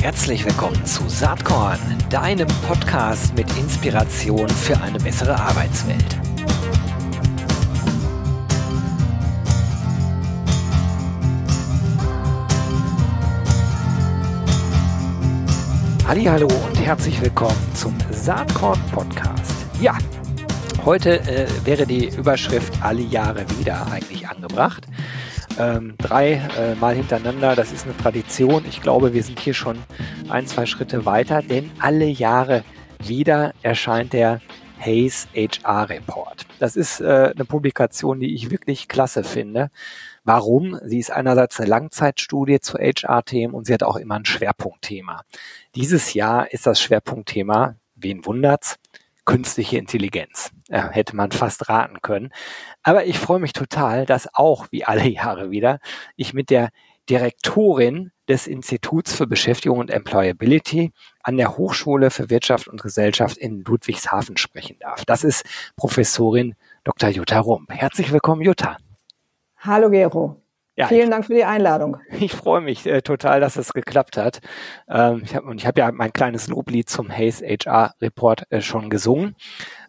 Herzlich willkommen zu Saatkorn, deinem Podcast mit Inspiration für eine bessere Arbeitswelt. Hallo und herzlich willkommen zum Saatkorn Podcast. Ja, heute äh, wäre die Überschrift alle Jahre wieder eigentlich angebracht ähm, drei äh, Mal hintereinander. Das ist eine Tradition. Ich glaube, wir sind hier schon ein, zwei Schritte weiter, denn alle Jahre wieder erscheint der Hayes HR Report. Das ist äh, eine Publikation, die ich wirklich klasse finde. Warum? Sie ist einerseits eine Langzeitstudie zu HR-Themen und sie hat auch immer ein Schwerpunktthema. Dieses Jahr ist das Schwerpunktthema, wen wundert's, künstliche Intelligenz. Ja, hätte man fast raten können. Aber ich freue mich total, dass auch, wie alle Jahre wieder, ich mit der Direktorin des Instituts für Beschäftigung und Employability an der Hochschule für Wirtschaft und Gesellschaft in Ludwigshafen sprechen darf. Das ist Professorin Dr. Jutta Rump. Herzlich willkommen, Jutta. Hallo, Gero. Ja, Vielen ich, Dank für die Einladung. Ich freue mich äh, total, dass es geklappt hat. Ähm, ich hab, und ich habe ja mein kleines Loblied zum Hayes HR Report äh, schon gesungen.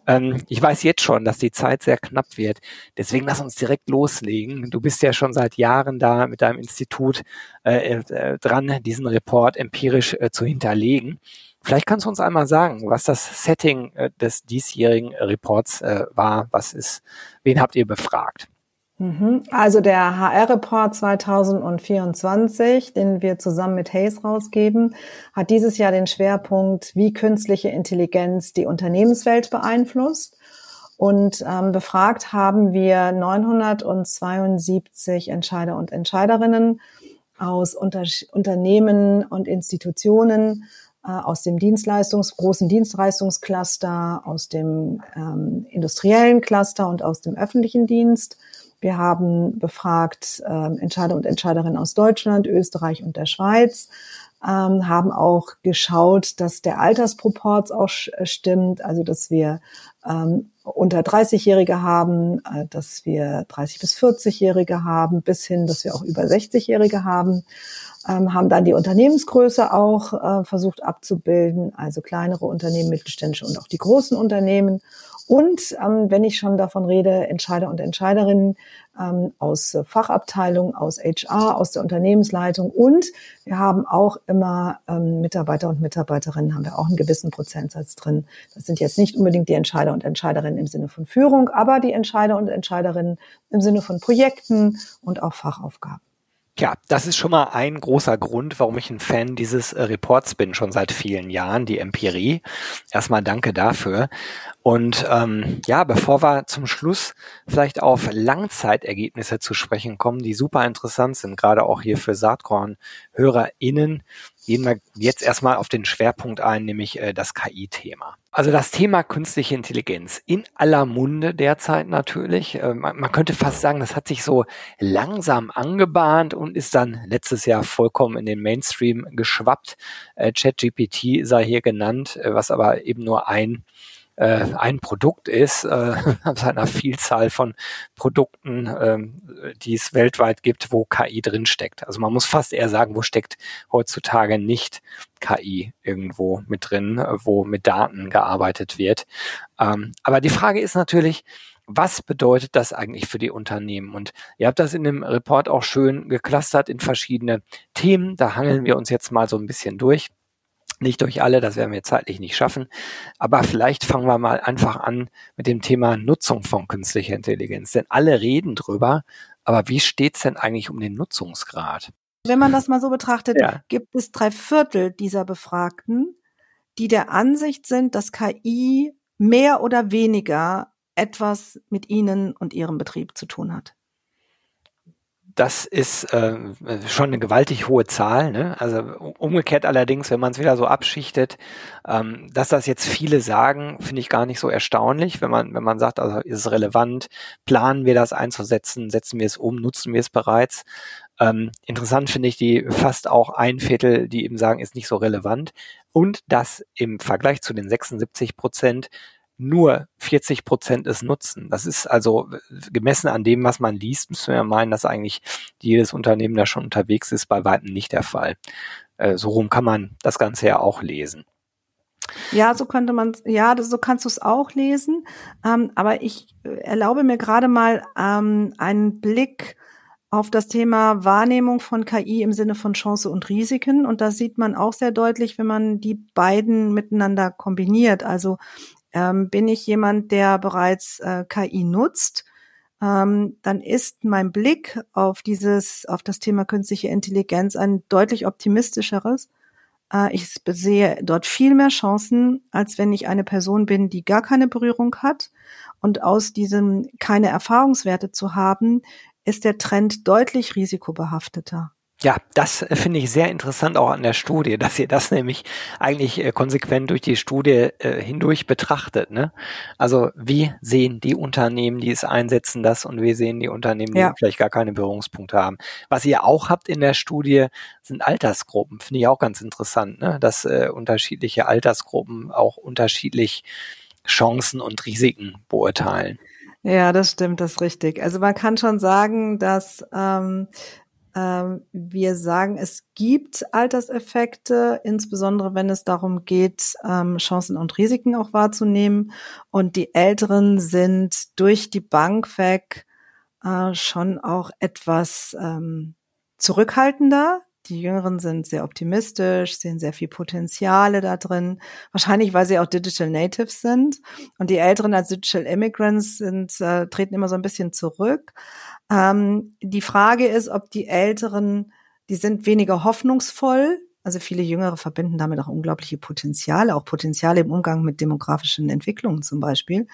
Ähm, ich weiß jetzt schon, dass die Zeit sehr knapp wird. Deswegen lass uns direkt loslegen. Du bist ja schon seit Jahren da mit deinem Institut äh, äh, dran, diesen Report empirisch äh, zu hinterlegen. Vielleicht kannst du uns einmal sagen, was das Setting äh, des diesjährigen Reports war. Was ist, wen habt ihr befragt? Mhm. Also der HR-Report 2024, den wir zusammen mit Hayes rausgeben, hat dieses Jahr den Schwerpunkt, wie künstliche Intelligenz die Unternehmenswelt beeinflusst. Und ähm, befragt haben wir 972 Entscheider und Entscheiderinnen aus Unter Unternehmen und Institutionen, äh, aus dem Dienstleistungs großen Dienstleistungscluster, aus dem ähm, industriellen Cluster und aus dem öffentlichen Dienst wir haben befragt äh, Entscheider und Entscheiderinnen aus Deutschland, Österreich und der Schweiz, ähm, haben auch geschaut, dass der Altersproports auch äh, stimmt, also dass wir ähm, unter 30-Jährige haben, äh, dass wir 30 bis 40-Jährige haben, bis hin, dass wir auch über 60-Jährige haben, ähm, haben dann die Unternehmensgröße auch äh, versucht abzubilden, also kleinere Unternehmen, mittelständische und auch die großen Unternehmen und ähm, wenn ich schon davon rede, Entscheider und Entscheiderinnen ähm, aus Fachabteilung, aus HR, aus der Unternehmensleitung und wir haben auch immer ähm, Mitarbeiter und Mitarbeiterinnen, haben wir auch einen gewissen Prozentsatz drin. Das sind jetzt nicht unbedingt die Entscheider und Entscheiderinnen im Sinne von Führung, aber die Entscheider und Entscheiderinnen im Sinne von Projekten und auch Fachaufgaben. Ja, das ist schon mal ein großer Grund, warum ich ein Fan dieses äh, Reports bin, schon seit vielen Jahren, die Empirie. Erstmal danke dafür. Und ähm, ja, bevor wir zum Schluss vielleicht auf Langzeitergebnisse zu sprechen kommen, die super interessant sind, gerade auch hier für Saatkorn-HörerInnen, gehen wir jetzt erstmal auf den Schwerpunkt ein, nämlich äh, das KI-Thema. Also das Thema künstliche Intelligenz in aller Munde derzeit natürlich. Äh, man, könnte fast sagen, das hat sich so langsam angebahnt und ist dann letztes Jahr vollkommen in den Mainstream geschwappt. Äh, ChatGPT sei hier genannt, äh, was aber eben nur ein äh, ein Produkt ist, äh, aus einer Vielzahl von Produkten, äh, die es weltweit gibt, wo KI drinsteckt. Also man muss fast eher sagen, wo steckt heutzutage nicht KI irgendwo mit drin, wo mit Daten gearbeitet wird. Ähm, aber die Frage ist natürlich, was bedeutet das eigentlich für die Unternehmen? Und ihr habt das in dem Report auch schön geclustert in verschiedene Themen. Da hangeln wir uns jetzt mal so ein bisschen durch. Nicht durch alle, das werden wir zeitlich nicht schaffen. Aber vielleicht fangen wir mal einfach an mit dem Thema Nutzung von künstlicher Intelligenz. Denn alle reden drüber, aber wie steht es denn eigentlich um den Nutzungsgrad? Wenn man das mal so betrachtet, ja. gibt es drei Viertel dieser Befragten, die der Ansicht sind, dass KI mehr oder weniger etwas mit ihnen und ihrem Betrieb zu tun hat das ist äh, schon eine gewaltig hohe Zahl. Ne? Also umgekehrt allerdings, wenn man es wieder so abschichtet, ähm, dass das jetzt viele sagen, finde ich gar nicht so erstaunlich, wenn man wenn man sagt, also ist es relevant, planen wir das einzusetzen, setzen wir es um, nutzen wir es bereits. Ähm, interessant finde ich die fast auch ein Viertel, die eben sagen, ist nicht so relevant und das im Vergleich zu den 76 Prozent nur 40 Prozent es nutzen. Das ist also gemessen an dem, was man liest, müssen wir meinen, dass eigentlich jedes Unternehmen da schon unterwegs ist, bei weitem nicht der Fall. Äh, so rum kann man das Ganze ja auch lesen. Ja, so könnte man, ja, so kannst du es auch lesen. Ähm, aber ich äh, erlaube mir gerade mal ähm, einen Blick auf das Thema Wahrnehmung von KI im Sinne von Chance und Risiken. Und das sieht man auch sehr deutlich, wenn man die beiden miteinander kombiniert. Also ähm, bin ich jemand, der bereits äh, KI nutzt, ähm, dann ist mein Blick auf dieses, auf das Thema künstliche Intelligenz ein deutlich optimistischeres. Äh, ich sehe dort viel mehr Chancen, als wenn ich eine Person bin, die gar keine Berührung hat. Und aus diesem keine Erfahrungswerte zu haben, ist der Trend deutlich risikobehafteter. Ja, das äh, finde ich sehr interessant auch an der Studie, dass ihr das nämlich eigentlich äh, konsequent durch die Studie äh, hindurch betrachtet. Ne? Also wie sehen die Unternehmen, die es einsetzen, das und wie sehen die Unternehmen, die ja. vielleicht gar keine Berührungspunkte haben. Was ihr auch habt in der Studie, sind Altersgruppen. Finde ich auch ganz interessant, ne? dass äh, unterschiedliche Altersgruppen auch unterschiedlich Chancen und Risiken beurteilen. Ja, das stimmt, das ist richtig. Also man kann schon sagen, dass ähm, ähm, wir sagen, es gibt Alterseffekte, insbesondere wenn es darum geht, ähm, Chancen und Risiken auch wahrzunehmen. Und die Älteren sind durch die Bank weg äh, schon auch etwas ähm, zurückhaltender. Die Jüngeren sind sehr optimistisch, sehen sehr viel Potenziale da drin. Wahrscheinlich, weil sie auch Digital Natives sind. Und die Älteren als Digital Immigrants sind, äh, treten immer so ein bisschen zurück. Ähm, die Frage ist, ob die Älteren, die sind weniger hoffnungsvoll. Also viele Jüngere verbinden damit auch unglaubliche Potenziale, auch Potenziale im Umgang mit demografischen Entwicklungen zum Beispiel.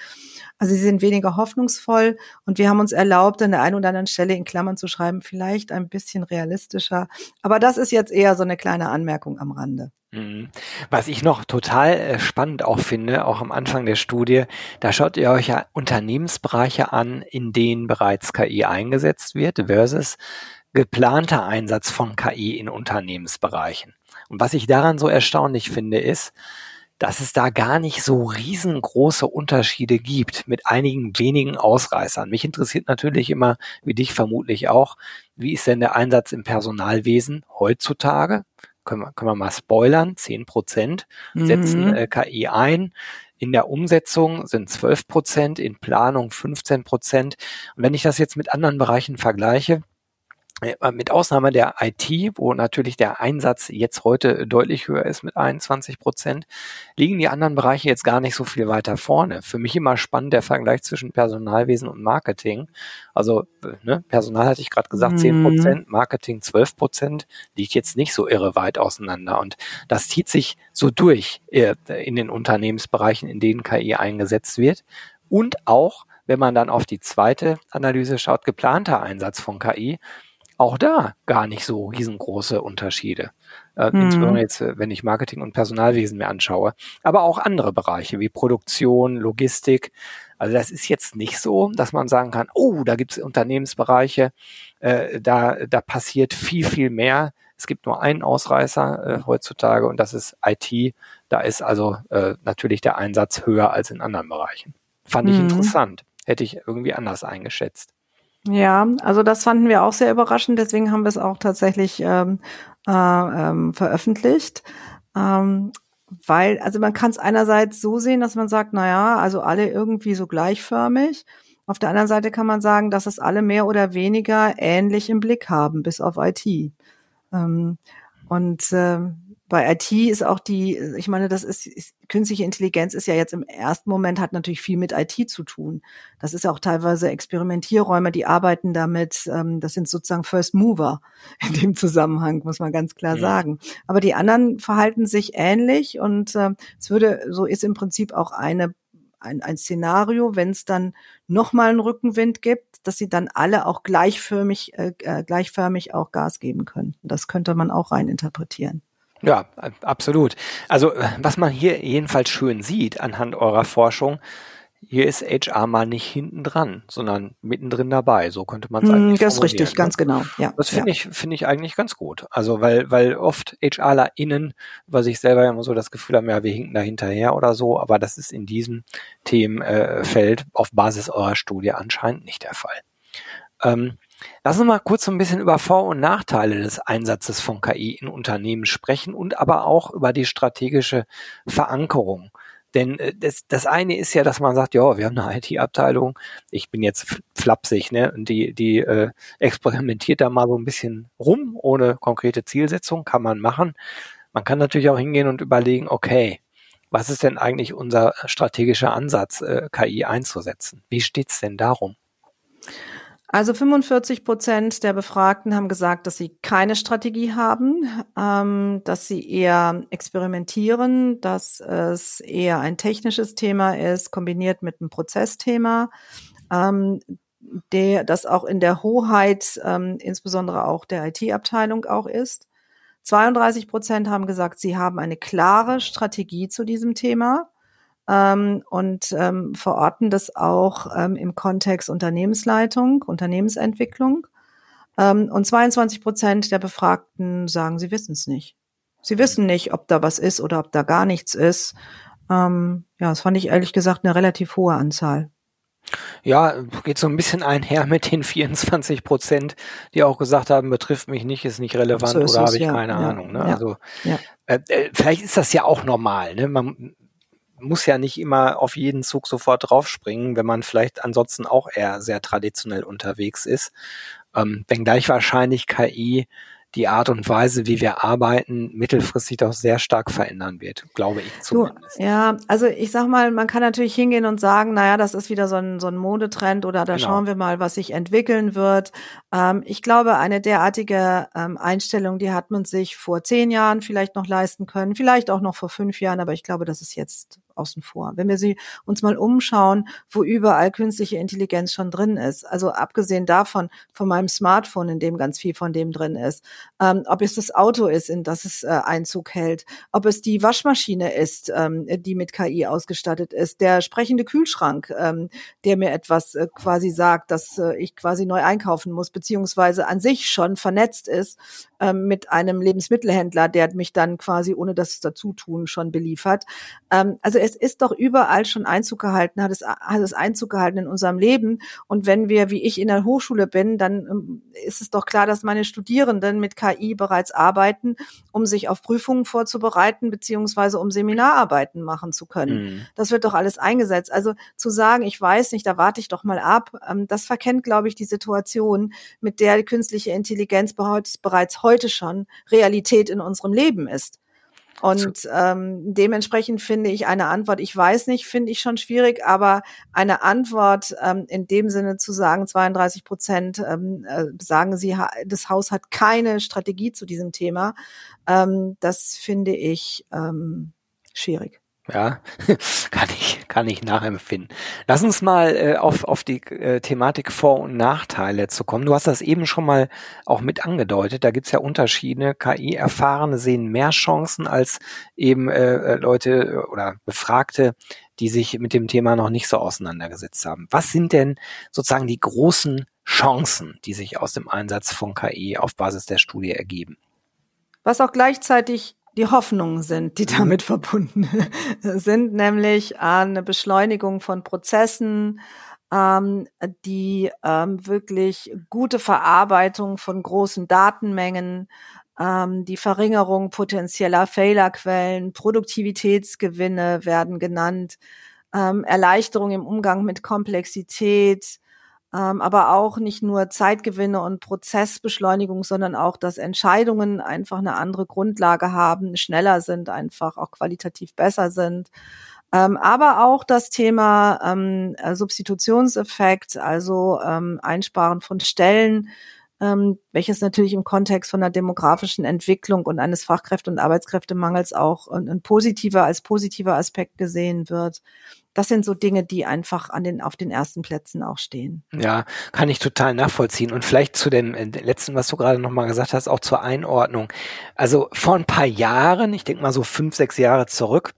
Also sie sind weniger hoffnungsvoll und wir haben uns erlaubt, an der einen oder anderen Stelle in Klammern zu schreiben, vielleicht ein bisschen realistischer. Aber das ist jetzt eher so eine kleine Anmerkung am Rande. Mhm. Was ich noch total äh, spannend auch finde, auch am Anfang der Studie, da schaut ihr euch ja Unternehmensbereiche an, in denen bereits KI eingesetzt wird versus geplanter Einsatz von KI in Unternehmensbereichen. Und was ich daran so erstaunlich finde, ist, dass es da gar nicht so riesengroße Unterschiede gibt mit einigen wenigen Ausreißern. Mich interessiert natürlich immer, wie dich vermutlich auch, wie ist denn der Einsatz im Personalwesen heutzutage? können wir, können wir mal spoilern, 10 Prozent setzen mhm. äh, KI ein. In der Umsetzung sind 12 Prozent, in Planung 15 Prozent. Und wenn ich das jetzt mit anderen Bereichen vergleiche, mit Ausnahme der IT, wo natürlich der Einsatz jetzt heute deutlich höher ist mit 21 Prozent, liegen die anderen Bereiche jetzt gar nicht so viel weiter vorne. Für mich immer spannend der Vergleich zwischen Personalwesen und Marketing. Also ne, Personal hatte ich gerade gesagt, 10 Prozent, mhm. Marketing 12 Prozent, liegt jetzt nicht so irre weit auseinander. Und das zieht sich so durch äh, in den Unternehmensbereichen, in denen KI eingesetzt wird. Und auch, wenn man dann auf die zweite Analyse schaut, geplanter Einsatz von KI, auch da gar nicht so riesengroße Unterschiede. Äh, mhm. Insbesondere jetzt, äh, wenn ich Marketing und Personalwesen mir anschaue. Aber auch andere Bereiche wie Produktion, Logistik. Also das ist jetzt nicht so, dass man sagen kann, oh, da gibt es Unternehmensbereiche, äh, da, da passiert viel, viel mehr. Es gibt nur einen Ausreißer äh, heutzutage und das ist IT. Da ist also äh, natürlich der Einsatz höher als in anderen Bereichen. Fand ich mhm. interessant. Hätte ich irgendwie anders eingeschätzt. Ja, also das fanden wir auch sehr überraschend, deswegen haben wir es auch tatsächlich ähm, äh, ähm, veröffentlicht. Ähm, weil, also man kann es einerseits so sehen, dass man sagt, na ja, also alle irgendwie so gleichförmig. Auf der anderen Seite kann man sagen, dass es alle mehr oder weniger ähnlich im Blick haben, bis auf IT. Ähm, und äh, bei IT ist auch die, ich meine, das ist, ist, künstliche Intelligenz ist ja jetzt im ersten Moment hat natürlich viel mit IT zu tun. Das ist auch teilweise Experimentierräume, die arbeiten damit. Ähm, das sind sozusagen First Mover in dem Zusammenhang, muss man ganz klar ja. sagen. Aber die anderen verhalten sich ähnlich und äh, es würde, so ist im Prinzip auch eine ein, ein Szenario, wenn es dann nochmal einen Rückenwind gibt, dass sie dann alle auch gleichförmig, äh, äh, gleichförmig auch Gas geben können. Das könnte man auch rein interpretieren. Ja, absolut. Also was man hier jedenfalls schön sieht anhand eurer Forschung, hier ist HR mal nicht hinten dran, sondern mittendrin dabei. So könnte man es mm, eigentlich Das ist richtig, ne? ganz genau. Ja. Das finde ja. ich, finde ich eigentlich ganz gut. Also, weil, weil oft HRlerInnen über sich selber immer so das Gefühl haben, ja, wir hinken da hinterher oder so, aber das ist in diesem Themenfeld auf Basis eurer Studie anscheinend nicht der Fall. Ähm, Lass uns mal kurz so ein bisschen über Vor- und Nachteile des Einsatzes von KI in Unternehmen sprechen und aber auch über die strategische Verankerung. Denn äh, das, das eine ist ja, dass man sagt, ja, wir haben eine IT-Abteilung, ich bin jetzt flapsig, ne? Und die, die äh, experimentiert da mal so ein bisschen rum, ohne konkrete Zielsetzung, kann man machen. Man kann natürlich auch hingehen und überlegen, okay, was ist denn eigentlich unser strategischer Ansatz, äh, KI einzusetzen? Wie steht's denn darum? Also 45 Prozent der Befragten haben gesagt, dass sie keine Strategie haben, ähm, dass sie eher experimentieren, dass es eher ein technisches Thema ist, kombiniert mit einem Prozessthema, ähm, der, das auch in der Hoheit, ähm, insbesondere auch der IT-Abteilung auch ist. 32 Prozent haben gesagt, sie haben eine klare Strategie zu diesem Thema ähm, und ähm, verorten das auch ähm, im Kontext Unternehmensleitung, Unternehmensentwicklung. Ähm, und 22 Prozent der Befragten sagen, sie wissen es nicht. Sie wissen nicht, ob da was ist oder ob da gar nichts ist. Ähm, ja, das fand ich ehrlich gesagt eine relativ hohe Anzahl. Ja, geht so ein bisschen einher mit den 24 Prozent, die auch gesagt haben, betrifft mich nicht, ist nicht relevant so ist oder habe ich ja, keine ja, Ahnung. Ne? Ja, also äh, äh, vielleicht ist das ja auch normal. Ne? Man, muss ja nicht immer auf jeden Zug sofort draufspringen, wenn man vielleicht ansonsten auch eher sehr traditionell unterwegs ist. Ähm, wenngleich wahrscheinlich KI die Art und Weise, wie wir arbeiten, mittelfristig doch sehr stark verändern wird, glaube ich zumindest. Ja, also ich sag mal, man kann natürlich hingehen und sagen, naja, das ist wieder so ein, so ein Modetrend oder da genau. schauen wir mal, was sich entwickeln wird. Ähm, ich glaube, eine derartige ähm, Einstellung, die hat man sich vor zehn Jahren vielleicht noch leisten können, vielleicht auch noch vor fünf Jahren, aber ich glaube, das ist jetzt außen vor. Wenn wir sie uns mal umschauen, wo überall künstliche Intelligenz schon drin ist, also abgesehen davon, von meinem Smartphone, in dem ganz viel von dem drin ist, ähm, ob es das Auto ist, in das es äh, Einzug hält, ob es die Waschmaschine ist, ähm, die mit KI ausgestattet ist, der sprechende Kühlschrank, ähm, der mir etwas äh, quasi sagt, dass äh, ich quasi neu einkaufen muss, beziehungsweise an sich schon vernetzt ist ähm, mit einem Lebensmittelhändler, der mich dann quasi ohne das Dazutun schon beliefert. Ähm, also es ist doch überall schon Einzug gehalten, hat es, hat es Einzug gehalten in unserem Leben. Und wenn wir, wie ich in der Hochschule bin, dann ähm, ist es doch klar, dass meine Studierenden mit KI bereits arbeiten, um sich auf Prüfungen vorzubereiten, beziehungsweise um Seminararbeiten machen zu können. Mhm. Das wird doch alles eingesetzt. Also zu sagen, ich weiß nicht, da warte ich doch mal ab, ähm, das verkennt, glaube ich, die Situation, mit der die künstliche Intelligenz bereits heute schon Realität in unserem Leben ist. Und ähm, dementsprechend finde ich eine Antwort, ich weiß nicht, finde ich schon schwierig, aber eine Antwort ähm, in dem Sinne zu sagen, 32 Prozent ähm, äh, sagen sie, das Haus hat keine Strategie zu diesem Thema, ähm, das finde ich ähm, schwierig. Ja, kann ich, kann ich nachempfinden. Lass uns mal äh, auf, auf die äh, Thematik Vor- und Nachteile zu kommen. Du hast das eben schon mal auch mit angedeutet. Da gibt's ja Unterschiede. KI-Erfahrene sehen mehr Chancen als eben äh, äh Leute äh, oder Befragte, die sich mit dem Thema noch nicht so auseinandergesetzt haben. Was sind denn sozusagen die großen Chancen, die sich aus dem Einsatz von KI auf Basis der Studie ergeben? Was auch gleichzeitig die Hoffnungen sind, die mhm. damit verbunden sind, nämlich eine Beschleunigung von Prozessen, ähm, die ähm, wirklich gute Verarbeitung von großen Datenmengen, ähm, die Verringerung potenzieller Fehlerquellen, Produktivitätsgewinne werden genannt, ähm, Erleichterung im Umgang mit Komplexität, aber auch nicht nur Zeitgewinne und Prozessbeschleunigung, sondern auch, dass Entscheidungen einfach eine andere Grundlage haben, schneller sind, einfach auch qualitativ besser sind. Ähm, aber auch das Thema ähm, äh, Substitutionseffekt, also ähm, Einsparen von Stellen, ähm, welches natürlich im Kontext von der demografischen Entwicklung und eines Fachkräfte- und Arbeitskräftemangels auch ein, ein positiver als positiver Aspekt gesehen wird das sind so Dinge, die einfach an den, auf den ersten Plätzen auch stehen. Ja, kann ich total nachvollziehen. Und vielleicht zu dem äh, letzten, was du gerade nochmal gesagt hast, auch zur Einordnung. Also vor ein paar Jahren, ich denke mal so fünf, sechs Jahre zurück,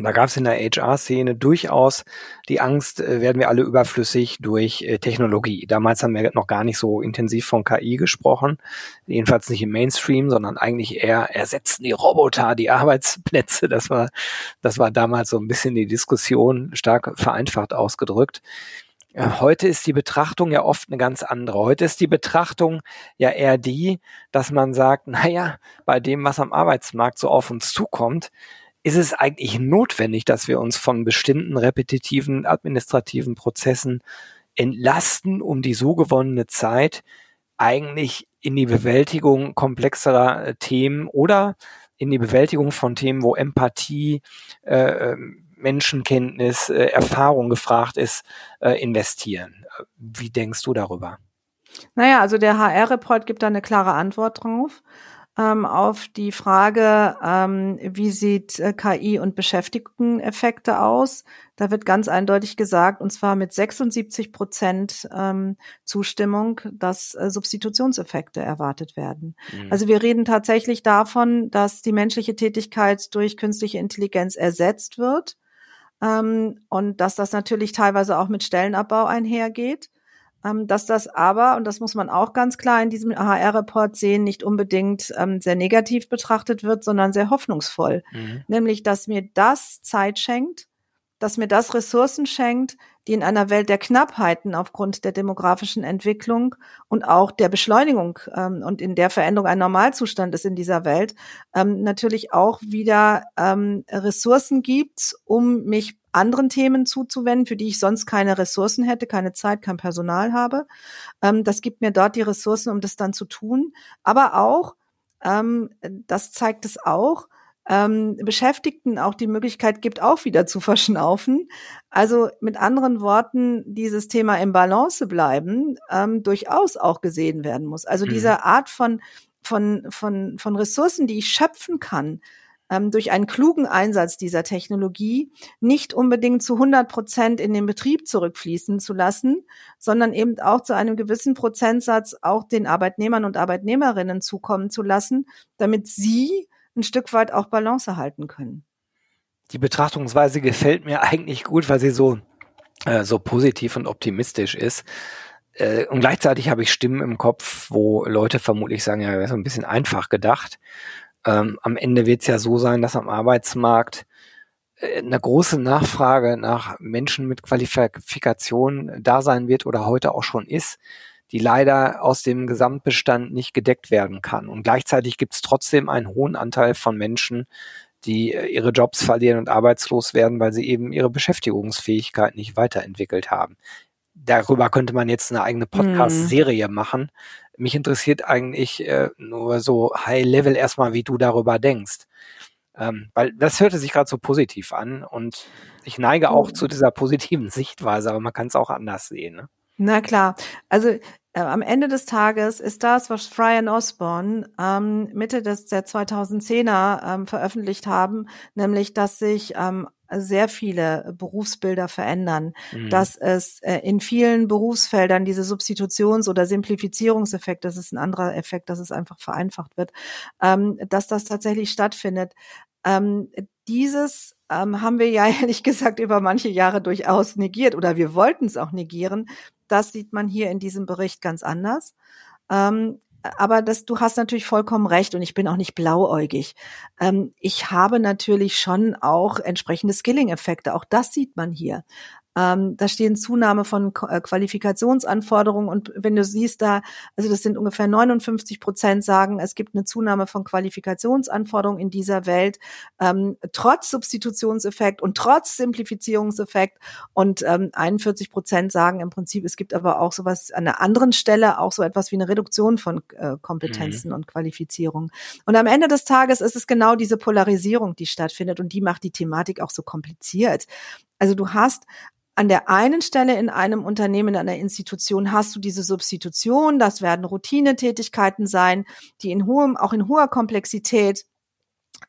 Da gab es in der HR-Szene durchaus die Angst, äh, werden wir alle überflüssig durch äh, Technologie. Damals haben wir noch gar nicht so intensiv von KI gesprochen, jedenfalls nicht im Mainstream, sondern eigentlich eher ersetzen die Roboter die Arbeitsplätze. Das war, das war damals so ein bisschen die Diskussion, stark vereinfacht ausgedrückt. Heute ist die Betrachtung ja oft eine ganz andere. Heute ist die Betrachtung ja eher die, dass man sagt, naja, bei dem, was am Arbeitsmarkt so auf uns zukommt, ist es eigentlich notwendig, dass wir uns von bestimmten repetitiven administrativen Prozessen entlasten, um die so gewonnene Zeit eigentlich in die Bewältigung komplexerer äh, Themen oder in die Bewältigung von Themen, wo Empathie, äh, ähm, Menschenkenntnis, äh, Erfahrung gefragt ist, äh, investieren. Wie denkst du darüber? Naja, also der HR-Report gibt da eine klare Antwort drauf ähm, auf die Frage, ähm, wie sieht äh, KI und Beschäftigteneffekte aus. Da wird ganz eindeutig gesagt, und zwar mit 76 Prozent ähm, Zustimmung, dass äh, Substitutionseffekte erwartet werden. Mhm. Also wir reden tatsächlich davon, dass die menschliche Tätigkeit durch künstliche Intelligenz ersetzt wird ähm, und dass das natürlich teilweise auch mit Stellenabbau einhergeht. Ähm, dass das aber, und das muss man auch ganz klar in diesem HR-Report sehen, nicht unbedingt ähm, sehr negativ betrachtet wird, sondern sehr hoffnungsvoll. Mhm. Nämlich, dass mir das Zeit schenkt, dass mir das Ressourcen schenkt, die in einer Welt der Knappheiten aufgrund der demografischen Entwicklung und auch der Beschleunigung ähm, und in der Veränderung ein Normalzustand ist in dieser Welt, ähm, natürlich auch wieder ähm, Ressourcen gibt, um mich anderen Themen zuzuwenden, für die ich sonst keine Ressourcen hätte, keine Zeit, kein Personal habe. Ähm, das gibt mir dort die Ressourcen, um das dann zu tun. Aber auch, ähm, das zeigt es auch, ähm, Beschäftigten auch die Möglichkeit gibt, auch wieder zu verschnaufen. Also mit anderen Worten, dieses Thema im Balance bleiben ähm, durchaus auch gesehen werden muss. Also mhm. diese Art von, von, von, von Ressourcen, die ich schöpfen kann, ähm, durch einen klugen Einsatz dieser Technologie nicht unbedingt zu 100 Prozent in den Betrieb zurückfließen zu lassen, sondern eben auch zu einem gewissen Prozentsatz auch den Arbeitnehmern und Arbeitnehmerinnen zukommen zu lassen, damit sie ein Stück weit auch Balance halten können. Die Betrachtungsweise gefällt mir eigentlich gut, weil sie so, äh, so positiv und optimistisch ist. Äh, und gleichzeitig habe ich Stimmen im Kopf, wo Leute vermutlich sagen, ja, wäre so ein bisschen einfach gedacht. Ähm, am Ende wird es ja so sein, dass am Arbeitsmarkt äh, eine große Nachfrage nach Menschen mit Qualifikation da sein wird oder heute auch schon ist, die leider aus dem Gesamtbestand nicht gedeckt werden kann. Und gleichzeitig gibt es trotzdem einen hohen Anteil von Menschen, die äh, ihre Jobs verlieren und arbeitslos werden, weil sie eben ihre Beschäftigungsfähigkeit nicht weiterentwickelt haben. Darüber könnte man jetzt eine eigene Podcast-Serie mhm. machen. Mich interessiert eigentlich äh, nur so High Level erstmal, wie du darüber denkst. Ähm, weil das hörte sich gerade so positiv an und ich neige auch oh. zu dieser positiven Sichtweise, aber man kann es auch anders sehen. Ne? Na klar. Also äh, am Ende des Tages ist das, was Fry und Osborne ähm, Mitte des der 2010er ähm, veröffentlicht haben, nämlich, dass sich ähm, sehr viele Berufsbilder verändern, mhm. dass es äh, in vielen Berufsfeldern diese Substitutions- oder Simplifizierungseffekt, das ist ein anderer Effekt, dass es einfach vereinfacht wird, ähm, dass das tatsächlich stattfindet. Ähm, dieses ähm, haben wir ja ehrlich gesagt über manche Jahre durchaus negiert oder wir wollten es auch negieren. Das sieht man hier in diesem Bericht ganz anders. Ähm, aber das, du hast natürlich vollkommen recht und ich bin auch nicht blauäugig. Ähm, ich habe natürlich schon auch entsprechende Skilling-Effekte. Auch das sieht man hier. Ähm, da stehen Zunahme von äh, Qualifikationsanforderungen und wenn du siehst da, also das sind ungefähr 59 Prozent sagen, es gibt eine Zunahme von Qualifikationsanforderungen in dieser Welt, ähm, trotz Substitutionseffekt und trotz Simplifizierungseffekt und ähm, 41 Prozent sagen im Prinzip, es gibt aber auch sowas an einer anderen Stelle auch so etwas wie eine Reduktion von äh, Kompetenzen mhm. und Qualifizierung. Und am Ende des Tages ist es genau diese Polarisierung, die stattfindet und die macht die Thematik auch so kompliziert. Also du hast an der einen Stelle in einem Unternehmen, in einer Institution hast du diese Substitution. Das werden Routinetätigkeiten sein, die in hohem, auch in hoher Komplexität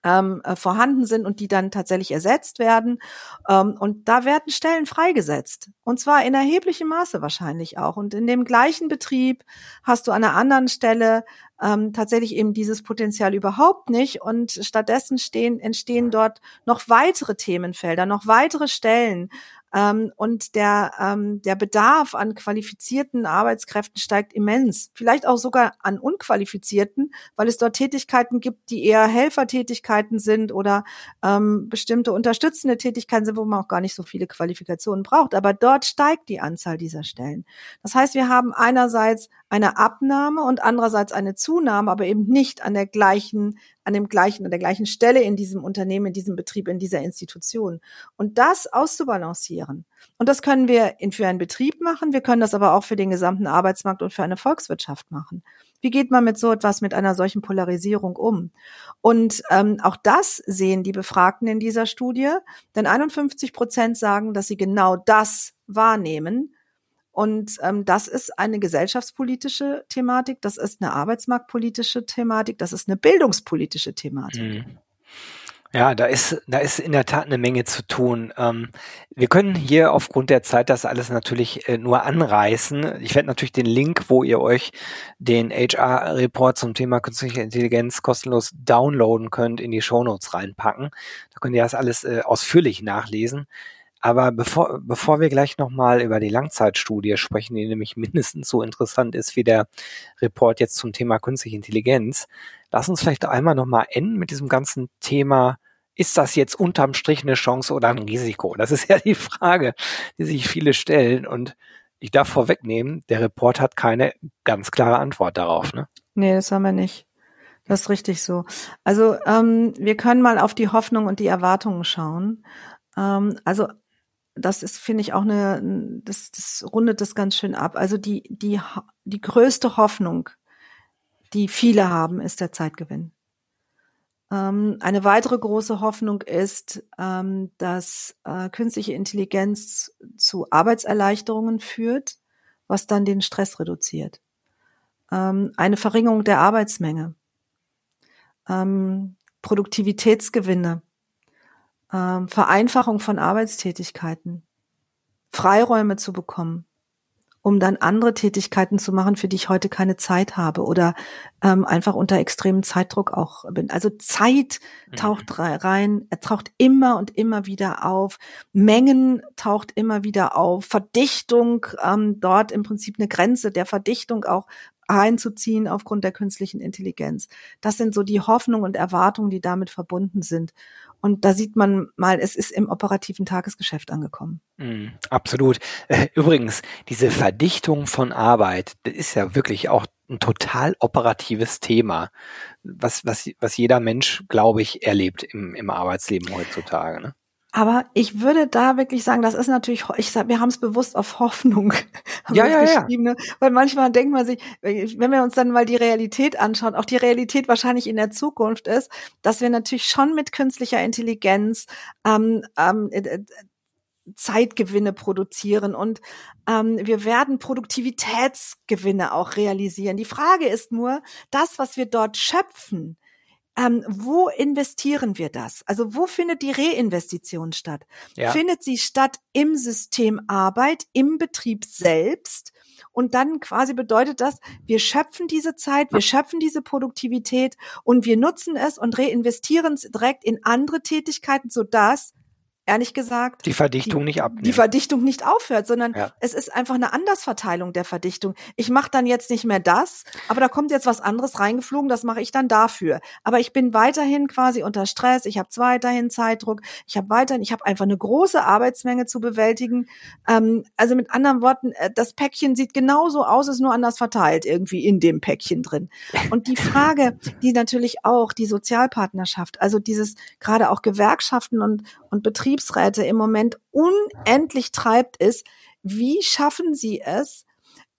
ähm, äh, vorhanden sind und die dann tatsächlich ersetzt werden. Ähm, und da werden Stellen freigesetzt. Und zwar in erheblichem Maße wahrscheinlich auch. Und in dem gleichen Betrieb hast du an einer anderen Stelle ähm, tatsächlich eben dieses Potenzial überhaupt nicht. Und stattdessen stehen, entstehen dort noch weitere Themenfelder, noch weitere Stellen, ähm, und der, ähm, der Bedarf an qualifizierten Arbeitskräften steigt immens. Vielleicht auch sogar an unqualifizierten, weil es dort Tätigkeiten gibt, die eher Helfertätigkeiten sind oder ähm, bestimmte unterstützende Tätigkeiten sind, wo man auch gar nicht so viele Qualifikationen braucht. Aber dort steigt die Anzahl dieser Stellen. Das heißt, wir haben einerseits eine Abnahme und andererseits eine Zunahme, aber eben nicht an der gleichen, an dem gleichen, an der gleichen Stelle in diesem Unternehmen, in diesem Betrieb, in dieser Institution. Und das auszubalancieren. Und das können wir in, für einen Betrieb machen. Wir können das aber auch für den gesamten Arbeitsmarkt und für eine Volkswirtschaft machen. Wie geht man mit so etwas, mit einer solchen Polarisierung um? Und ähm, auch das sehen die Befragten in dieser Studie, denn 51 Prozent sagen, dass sie genau das wahrnehmen, und ähm, das ist eine gesellschaftspolitische Thematik, das ist eine arbeitsmarktpolitische Thematik, das ist eine bildungspolitische Thematik. Mhm. Ja, da ist, da ist in der Tat eine Menge zu tun. Ähm, wir können hier aufgrund der Zeit das alles natürlich äh, nur anreißen. Ich werde natürlich den Link, wo ihr euch den HR-Report zum Thema künstliche Intelligenz kostenlos downloaden könnt, in die Shownotes reinpacken. Da könnt ihr das alles äh, ausführlich nachlesen. Aber bevor, bevor wir gleich nochmal über die Langzeitstudie sprechen, die nämlich mindestens so interessant ist wie der Report jetzt zum Thema künstliche Intelligenz, lass uns vielleicht einmal nochmal enden mit diesem ganzen Thema, ist das jetzt unterm Strich eine Chance oder ein Risiko? Das ist ja die Frage, die sich viele stellen. Und ich darf vorwegnehmen, der Report hat keine ganz klare Antwort darauf. Ne? Nee, das haben wir nicht. Das ist richtig so. Also ähm, wir können mal auf die Hoffnung und die Erwartungen schauen. Ähm, also das ist, finde ich, auch eine, das, das rundet das ganz schön ab. Also die, die, die größte Hoffnung, die viele haben, ist der Zeitgewinn. Ähm, eine weitere große Hoffnung ist, ähm, dass äh, künstliche Intelligenz zu Arbeitserleichterungen führt, was dann den Stress reduziert. Ähm, eine Verringerung der Arbeitsmenge, ähm, Produktivitätsgewinne, ähm, Vereinfachung von Arbeitstätigkeiten, Freiräume zu bekommen, um dann andere Tätigkeiten zu machen, für die ich heute keine Zeit habe oder ähm, einfach unter extremem Zeitdruck auch bin. Also Zeit mhm. taucht rein, er taucht immer und immer wieder auf, Mengen taucht immer wieder auf, Verdichtung, ähm, dort im Prinzip eine Grenze der Verdichtung auch einzuziehen aufgrund der künstlichen Intelligenz. Das sind so die Hoffnungen und Erwartungen, die damit verbunden sind. Und da sieht man mal, es ist im operativen Tagesgeschäft angekommen. Mm, absolut. Äh, übrigens, diese Verdichtung von Arbeit, das ist ja wirklich auch ein total operatives Thema, was, was, was jeder Mensch, glaube ich, erlebt im, im Arbeitsleben heutzutage. Ne? Aber ich würde da wirklich sagen, das ist natürlich, ich sag, wir haben es bewusst auf Hoffnung ja, ja, ja. Ne? weil manchmal denkt man sich, wenn wir uns dann mal die Realität anschauen, auch die Realität wahrscheinlich in der Zukunft ist, dass wir natürlich schon mit künstlicher Intelligenz ähm, ähm, äh, äh, Zeitgewinne produzieren und ähm, wir werden Produktivitätsgewinne auch realisieren. Die Frage ist nur, das, was wir dort schöpfen, ähm, wo investieren wir das? Also wo findet die Reinvestition statt? Ja. Findet sie statt im System Arbeit, im Betrieb selbst? Und dann quasi bedeutet das, wir schöpfen diese Zeit, wir schöpfen diese Produktivität und wir nutzen es und reinvestieren es direkt in andere Tätigkeiten, sodass ehrlich gesagt die Verdichtung die, nicht abnimmt. Die Verdichtung nicht aufhört, sondern ja. es ist einfach eine Andersverteilung der Verdichtung. Ich mache dann jetzt nicht mehr das, aber da kommt jetzt was anderes reingeflogen, das mache ich dann dafür. Aber ich bin weiterhin quasi unter Stress, ich habe weiterhin Zeitdruck, ich habe weiterhin, ich habe einfach eine große Arbeitsmenge zu bewältigen. Ähm, also mit anderen Worten, äh, das Päckchen sieht genauso aus, ist nur anders verteilt irgendwie in dem Päckchen drin. Und die Frage, die natürlich auch die Sozialpartnerschaft, also dieses gerade auch Gewerkschaften und, und Betriebsräte im Moment unendlich treibt, ist, wie schaffen sie es,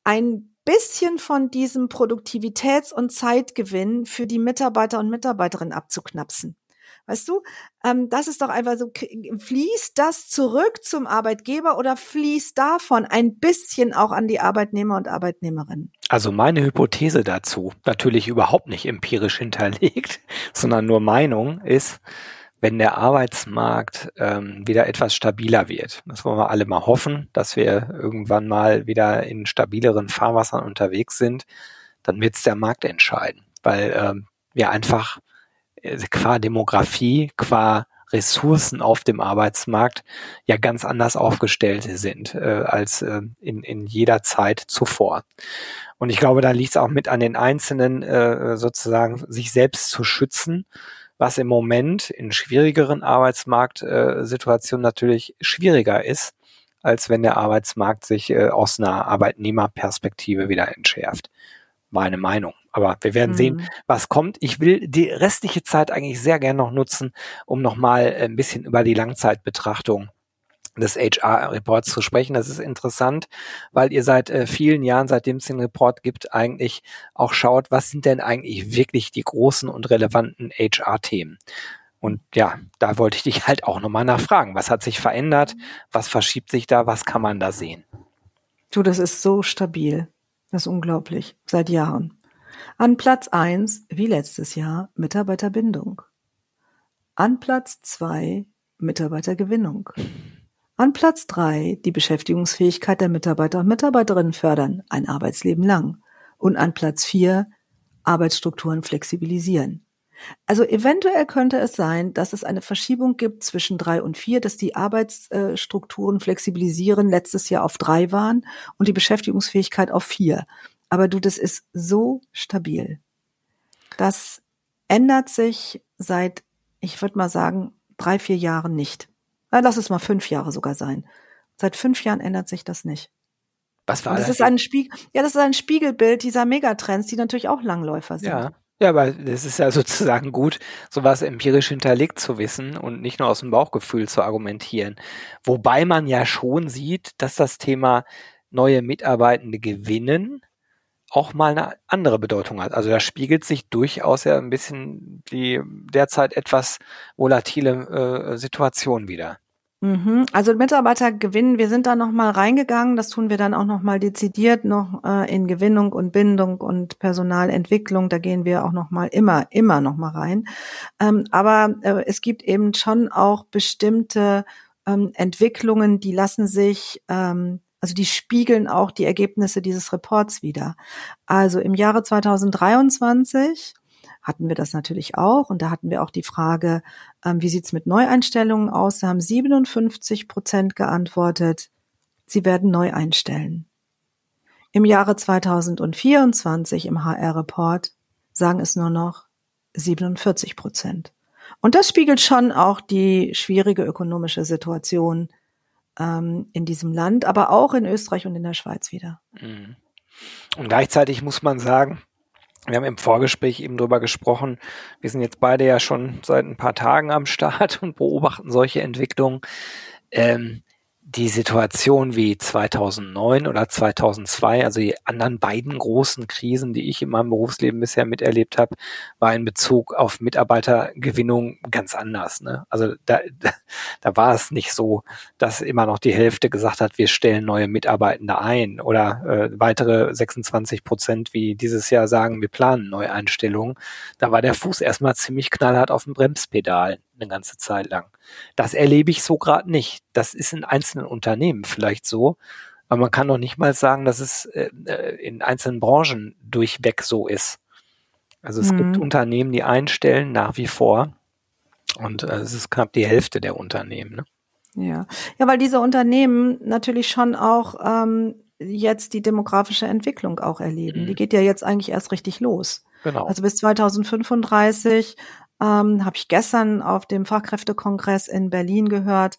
ein bisschen von diesem Produktivitäts- und Zeitgewinn für die Mitarbeiter und Mitarbeiterinnen abzuknapsen. Weißt du, ähm, das ist doch einfach so, fließt das zurück zum Arbeitgeber oder fließt davon ein bisschen auch an die Arbeitnehmer und Arbeitnehmerinnen? Also meine Hypothese dazu, natürlich überhaupt nicht empirisch hinterlegt, sondern nur Meinung ist, wenn der Arbeitsmarkt ähm, wieder etwas stabiler wird. Das wollen wir alle mal hoffen, dass wir irgendwann mal wieder in stabileren Fahrwassern unterwegs sind. Dann wird es der Markt entscheiden, weil ähm, wir einfach äh, qua Demografie, qua Ressourcen auf dem Arbeitsmarkt ja ganz anders aufgestellt sind äh, als äh, in, in jeder Zeit zuvor. Und ich glaube, da liegt es auch mit an den Einzelnen, äh, sozusagen sich selbst zu schützen was im Moment in schwierigeren Arbeitsmarktsituationen natürlich schwieriger ist, als wenn der Arbeitsmarkt sich äh, aus einer Arbeitnehmerperspektive wieder entschärft. Meine Meinung. Aber wir werden mhm. sehen, was kommt. Ich will die restliche Zeit eigentlich sehr gern noch nutzen, um nochmal ein bisschen über die Langzeitbetrachtung des HR-Reports zu sprechen. Das ist interessant, weil ihr seit äh, vielen Jahren, seitdem es den Report gibt, eigentlich auch schaut, was sind denn eigentlich wirklich die großen und relevanten HR-Themen. Und ja, da wollte ich dich halt auch nochmal nachfragen. Was hat sich verändert? Was verschiebt sich da? Was kann man da sehen? Du, das ist so stabil. Das ist unglaublich. Seit Jahren. An Platz eins wie letztes Jahr, Mitarbeiterbindung. An Platz zwei Mitarbeitergewinnung. An Platz drei die Beschäftigungsfähigkeit der Mitarbeiter und Mitarbeiterinnen fördern, ein Arbeitsleben lang. Und an Platz vier Arbeitsstrukturen flexibilisieren. Also eventuell könnte es sein, dass es eine Verschiebung gibt zwischen drei und vier, dass die Arbeitsstrukturen flexibilisieren letztes Jahr auf drei waren und die Beschäftigungsfähigkeit auf vier. Aber du, das ist so stabil. Das ändert sich seit, ich würde mal sagen, drei, vier Jahren nicht. Lass es mal fünf Jahre sogar sein. Seit fünf Jahren ändert sich das nicht. Was war das? Das ist ein Spiegel, ja, das ist ein Spiegelbild dieser Megatrends, die natürlich auch Langläufer sind. Ja. Ja, aber das ist ja sozusagen gut, sowas empirisch hinterlegt zu wissen und nicht nur aus dem Bauchgefühl zu argumentieren. Wobei man ja schon sieht, dass das Thema neue Mitarbeitende gewinnen auch mal eine andere Bedeutung hat. Also da spiegelt sich durchaus ja ein bisschen die derzeit etwas volatile äh, Situation wieder. Mhm. Also Mitarbeiter gewinnen, wir sind da noch mal reingegangen, das tun wir dann auch noch mal dezidiert noch äh, in Gewinnung und Bindung und Personalentwicklung, da gehen wir auch noch mal immer immer noch mal rein. Ähm, aber äh, es gibt eben schon auch bestimmte ähm, Entwicklungen, die lassen sich ähm, also die spiegeln auch die Ergebnisse dieses Reports wieder. Also im Jahre 2023 hatten wir das natürlich auch und da hatten wir auch die Frage, ähm, wie sieht's mit Neueinstellungen aus? Da haben 57 Prozent geantwortet, sie werden neu einstellen. Im Jahre 2024 im HR-Report sagen es nur noch 47 Prozent. Und das spiegelt schon auch die schwierige ökonomische Situation ähm, in diesem Land, aber auch in Österreich und in der Schweiz wieder. Mhm. Und gleichzeitig muss man sagen, wir haben im Vorgespräch eben drüber gesprochen. Wir sind jetzt beide ja schon seit ein paar Tagen am Start und beobachten solche Entwicklungen. Ähm, die Situation wie 2009 oder 2002, also die anderen beiden großen Krisen, die ich in meinem Berufsleben bisher miterlebt habe, war in Bezug auf Mitarbeitergewinnung ganz anders. Ne? Also da, da war es nicht so, dass immer noch die Hälfte gesagt hat, wir stellen neue Mitarbeitende ein oder äh, weitere 26 Prozent wie dieses Jahr sagen, wir planen Neueinstellungen. Da war der Fuß erstmal ziemlich knallhart auf dem Bremspedal eine ganze Zeit lang. Das erlebe ich so gerade nicht. Das ist in einzelnen Unternehmen vielleicht so, aber man kann doch nicht mal sagen, dass es äh, äh in einzelnen Branchen durchweg so ist. Also es mhm. gibt Unternehmen, die einstellen nach wie vor und äh, es ist knapp die Hälfte der Unternehmen. Ne? Ja, ja, weil diese Unternehmen natürlich schon auch ähm, jetzt die demografische Entwicklung auch erleben. Mhm. Die geht ja jetzt eigentlich erst richtig los. Genau. Also bis 2035 ähm, habe ich gestern auf dem Fachkräftekongress in Berlin gehört.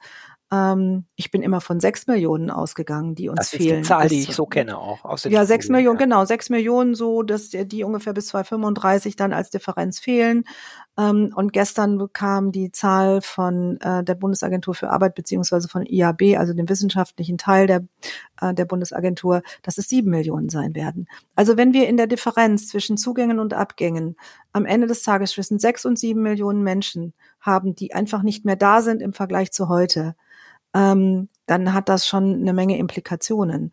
Ähm, ich bin immer von sechs Millionen ausgegangen, die uns das fehlen. Das ist die Zahl, die ich so kenne auch. Aus den ja, sechs Millionen, ja. genau, sechs Millionen so, dass die ungefähr bis 2035 dann als Differenz fehlen. Ähm, und gestern kam die Zahl von äh, der Bundesagentur für Arbeit beziehungsweise von IAB, also dem wissenschaftlichen Teil der, äh, der Bundesagentur, dass es sieben Millionen sein werden. Also wenn wir in der Differenz zwischen Zugängen und Abgängen am Ende des Tages zwischen sechs und sieben Millionen Menschen haben, die einfach nicht mehr da sind im Vergleich zu heute, ähm, dann hat das schon eine Menge Implikationen.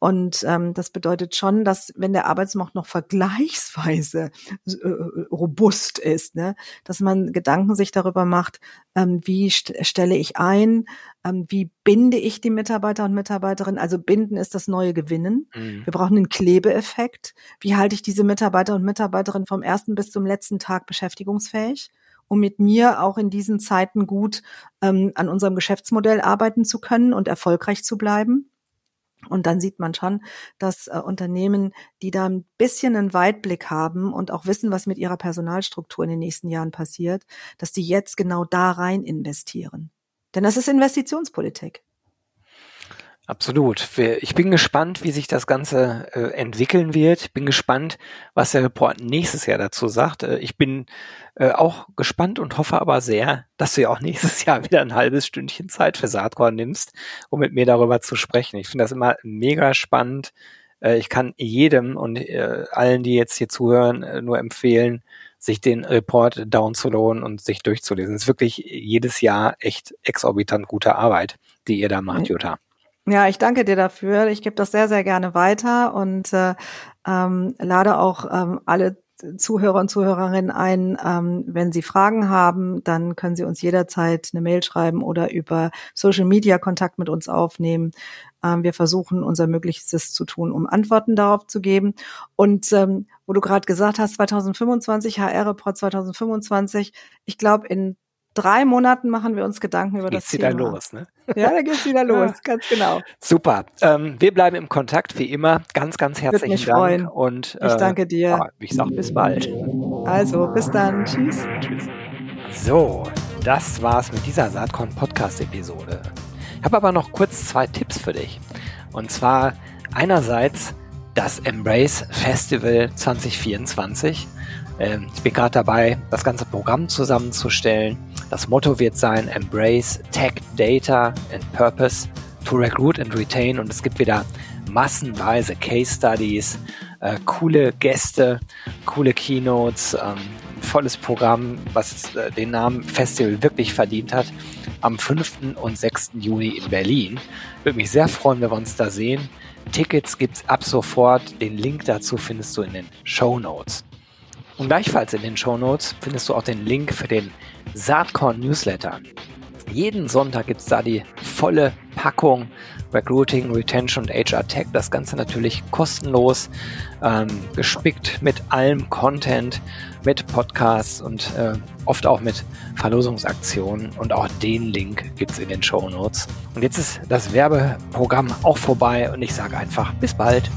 Und ähm, das bedeutet schon, dass wenn der Arbeitsmarkt noch vergleichsweise äh, robust ist, ne, dass man Gedanken sich darüber macht, ähm, wie st stelle ich ein, ähm, wie binde ich die Mitarbeiter und Mitarbeiterinnen. Also binden ist das neue Gewinnen. Mhm. Wir brauchen einen Klebeeffekt. Wie halte ich diese Mitarbeiter und Mitarbeiterinnen vom ersten bis zum letzten Tag beschäftigungsfähig? um mit mir auch in diesen Zeiten gut ähm, an unserem Geschäftsmodell arbeiten zu können und erfolgreich zu bleiben. Und dann sieht man schon, dass äh, Unternehmen, die da ein bisschen einen Weitblick haben und auch wissen, was mit ihrer Personalstruktur in den nächsten Jahren passiert, dass die jetzt genau da rein investieren. Denn das ist Investitionspolitik. Absolut. Ich bin gespannt, wie sich das Ganze äh, entwickeln wird. Ich bin gespannt, was der Report nächstes Jahr dazu sagt. Äh, ich bin äh, auch gespannt und hoffe aber sehr, dass du ja auch nächstes Jahr wieder ein halbes Stündchen Zeit für Saatkorn nimmst, um mit mir darüber zu sprechen. Ich finde das immer mega spannend. Äh, ich kann jedem und äh, allen, die jetzt hier zuhören, äh, nur empfehlen, sich den Report downzuladen und sich durchzulesen. Es ist wirklich jedes Jahr echt exorbitant gute Arbeit, die ihr da macht, Jutta. Ja, ich danke dir dafür. Ich gebe das sehr, sehr gerne weiter und äh, ähm, lade auch ähm, alle Zuhörer und Zuhörerinnen ein, ähm, wenn Sie Fragen haben, dann können Sie uns jederzeit eine Mail schreiben oder über Social Media Kontakt mit uns aufnehmen. Ähm, wir versuchen unser Möglichstes zu tun, um Antworten darauf zu geben. Und ähm, wo du gerade gesagt hast, 2025, HR-Report 2025, ich glaube, in drei Monaten machen wir uns Gedanken über geht's das Thema. wieder los, ne? Ja, da geht's wieder los, ganz genau. Super. Ähm, wir bleiben im Kontakt, wie immer. Ganz, ganz herzlichen mich Dank. Freuen. Und, äh, ich danke dir. Ich sag bis bald. Also, bis dann. Tschüss. Tschüss. So, das war's mit dieser Saatkorn Podcast Episode. Ich habe aber noch kurz zwei Tipps für dich. Und zwar einerseits das Embrace Festival 2024. Ähm, ich bin gerade dabei, das ganze Programm zusammenzustellen. Das Motto wird sein Embrace Tech, Data and Purpose to Recruit and Retain. Und es gibt wieder massenweise Case Studies, äh, coole Gäste, coole Keynotes, ähm, volles Programm, was äh, den Namen Festival wirklich verdient hat. Am 5. und 6. Juni in Berlin. Würde mich sehr freuen, wenn wir uns da sehen. Tickets gibt's ab sofort. Den Link dazu findest du in den Show Notes. Und gleichfalls in den Show Notes findest du auch den Link für den Saatkorn Newsletter. Jeden Sonntag gibt's da die volle Packung Recruiting, Retention und HR Tech. Das Ganze natürlich kostenlos, ähm, gespickt mit allem Content, mit Podcasts und äh, oft auch mit Verlosungsaktionen. Und auch den Link gibt's in den Show Notes. Und jetzt ist das Werbeprogramm auch vorbei und ich sage einfach bis bald.